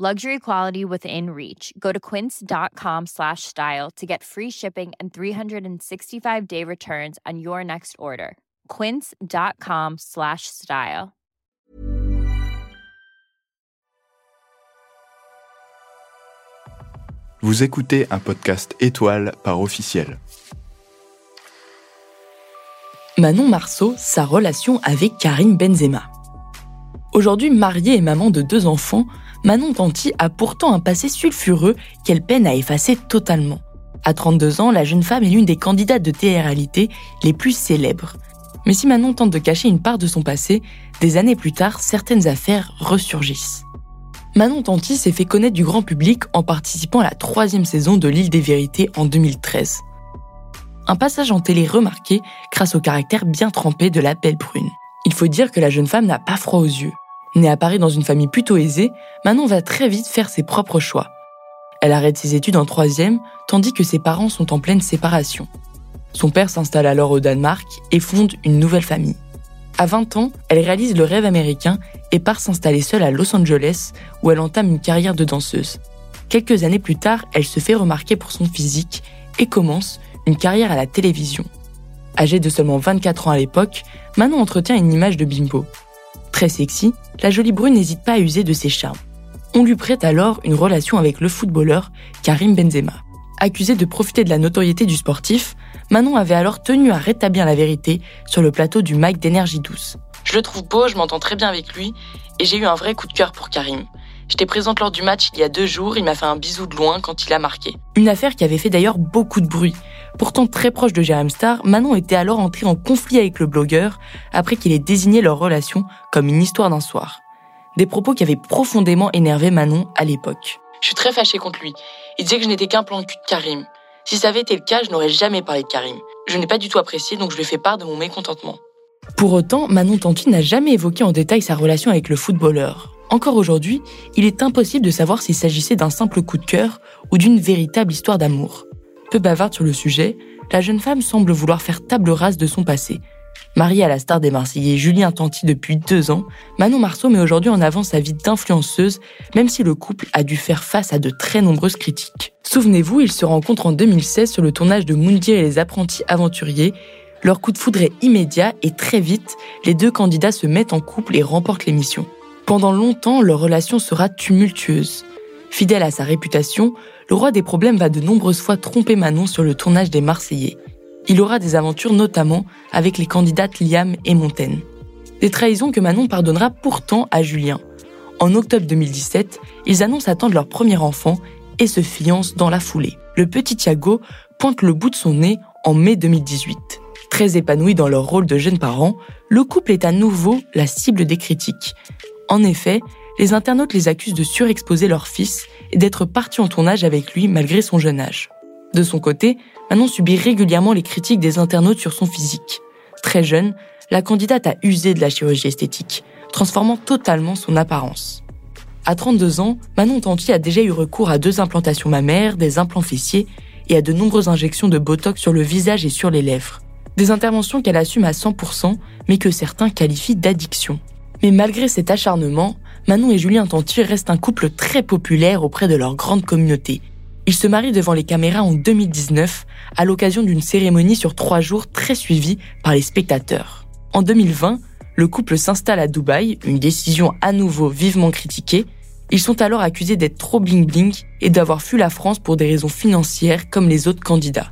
Luxury quality within reach. Go to quince.com slash style to get free shipping and 365 day returns on your next order. Quince.com slash style. Vous écoutez un podcast étoile par officiel. Manon Marceau, sa relation avec Karim Benzema. Aujourd'hui mariée et maman de deux enfants, Manon Tanti a pourtant un passé sulfureux qu'elle peine à effacer totalement. À 32 ans, la jeune femme est l'une des candidates de télé-réalité les plus célèbres. Mais si Manon tente de cacher une part de son passé, des années plus tard, certaines affaires ressurgissent. Manon Tanti s'est fait connaître du grand public en participant à la troisième saison de L'île des vérités en 2013. Un passage en télé remarqué grâce au caractère bien trempé de la belle brune. Il faut dire que la jeune femme n'a pas froid aux yeux. Née à Paris dans une famille plutôt aisée, Manon va très vite faire ses propres choix. Elle arrête ses études en troisième, tandis que ses parents sont en pleine séparation. Son père s'installe alors au Danemark et fonde une nouvelle famille. À 20 ans, elle réalise le rêve américain et part s'installer seule à Los Angeles, où elle entame une carrière de danseuse. Quelques années plus tard, elle se fait remarquer pour son physique et commence une carrière à la télévision. Âgée de seulement 24 ans à l'époque, Manon entretient une image de bimbo. Très sexy, la jolie brune n'hésite pas à user de ses charmes. On lui prête alors une relation avec le footballeur Karim Benzema. Accusée de profiter de la notoriété du sportif, Manon avait alors tenu à rétablir la vérité sur le plateau du Mac d'énergie douce. Je le trouve beau, je m'entends très bien avec lui, et j'ai eu un vrai coup de cœur pour Karim. J'étais présente lors du match il y a deux jours, il m'a fait un bisou de loin quand il a marqué. Une affaire qui avait fait d'ailleurs beaucoup de bruit. Pourtant très proche de Jérém Star, Manon était alors entrée en conflit avec le blogueur après qu'il ait désigné leur relation comme une histoire d'un soir. Des propos qui avaient profondément énervé Manon à l'époque. Je suis très fâchée contre lui. Il disait que je n'étais qu'un plan de cul de Karim. Si ça avait été le cas, je n'aurais jamais parlé de Karim. Je n'ai pas du tout apprécié, donc je lui fais part de mon mécontentement. Pour autant, Manon Tanti n'a jamais évoqué en détail sa relation avec le footballeur. Encore aujourd'hui, il est impossible de savoir s'il s'agissait d'un simple coup de cœur ou d'une véritable histoire d'amour. Peu bavarde sur le sujet, la jeune femme semble vouloir faire table rase de son passé. Mariée à la star des Marseillais Julien Tanti depuis deux ans, Manon Marceau met aujourd'hui en avant sa vie d'influenceuse, même si le couple a dû faire face à de très nombreuses critiques. Souvenez-vous, ils se rencontrent en 2016 sur le tournage de Moundir et les apprentis aventuriers. Leur coup de foudre est immédiat et très vite, les deux candidats se mettent en couple et remportent l'émission. Pendant longtemps, leur relation sera tumultueuse. Fidèle à sa réputation, le roi des problèmes va de nombreuses fois tromper Manon sur le tournage des Marseillais. Il aura des aventures notamment avec les candidates Liam et Montaigne. Des trahisons que Manon pardonnera pourtant à Julien. En octobre 2017, ils annoncent attendre leur premier enfant et se fiancent dans la foulée. Le petit Thiago pointe le bout de son nez en mai 2018. Très épanoui dans leur rôle de jeunes parents, le couple est à nouveau la cible des critiques. En effet, les internautes les accusent de surexposer leur fils et d'être partis en tournage avec lui malgré son jeune âge. De son côté, Manon subit régulièrement les critiques des internautes sur son physique. Très jeune, la candidate a usé de la chirurgie esthétique, transformant totalement son apparence. À 32 ans, Manon Tanti a déjà eu recours à deux implantations mammaires, des implants fessiers et à de nombreuses injections de Botox sur le visage et sur les lèvres. Des interventions qu'elle assume à 100%, mais que certains qualifient d'addiction. Mais malgré cet acharnement, Manon et Julien Tanti restent un couple très populaire auprès de leur grande communauté. Ils se marient devant les caméras en 2019 à l'occasion d'une cérémonie sur trois jours très suivie par les spectateurs. En 2020, le couple s'installe à Dubaï, une décision à nouveau vivement critiquée. Ils sont alors accusés d'être trop bling-bling et d'avoir fui la France pour des raisons financières comme les autres candidats.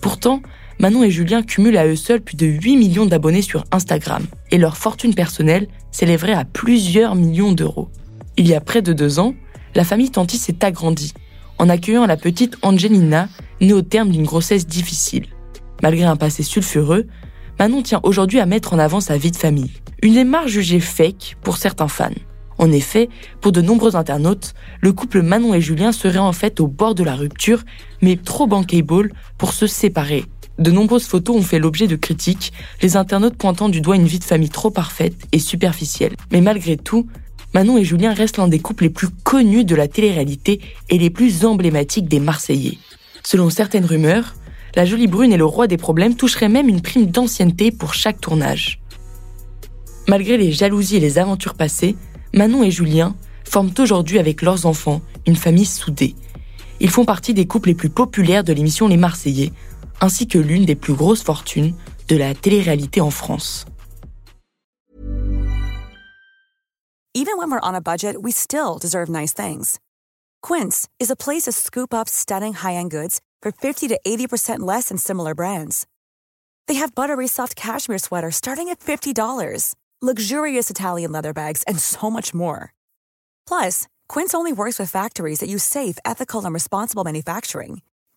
Pourtant, Manon et Julien cumulent à eux seuls plus de 8 millions d'abonnés sur Instagram et leur fortune personnelle s'élèverait à plusieurs millions d'euros. Il y a près de deux ans, la famille Tanti s'est agrandie en accueillant la petite Angelina, née au terme d'une grossesse difficile. Malgré un passé sulfureux, Manon tient aujourd'hui à mettre en avant sa vie de famille. Une démarche jugée fake pour certains fans. En effet, pour de nombreux internautes, le couple Manon et Julien serait en fait au bord de la rupture, mais trop bankable pour se séparer. De nombreuses photos ont fait l'objet de critiques, les internautes pointant du doigt une vie de famille trop parfaite et superficielle. Mais malgré tout, Manon et Julien restent l'un des couples les plus connus de la télé-réalité et les plus emblématiques des Marseillais. Selon certaines rumeurs, la jolie brune et le roi des problèmes toucheraient même une prime d'ancienneté pour chaque tournage. Malgré les jalousies et les aventures passées, Manon et Julien forment aujourd'hui avec leurs enfants une famille soudée. Ils font partie des couples les plus populaires de l'émission Les Marseillais, ainsi que l'une des plus grosses fortunes de la télé-réalité en France. Even when we're on a budget, we still deserve nice things. Quince is a place to scoop up stunning high-end goods for 50 to 80% less than similar brands. They have buttery soft cashmere sweaters starting at $50, luxurious Italian leather bags, and so much more. Plus, Quince only works with factories that use safe, ethical, and responsible manufacturing.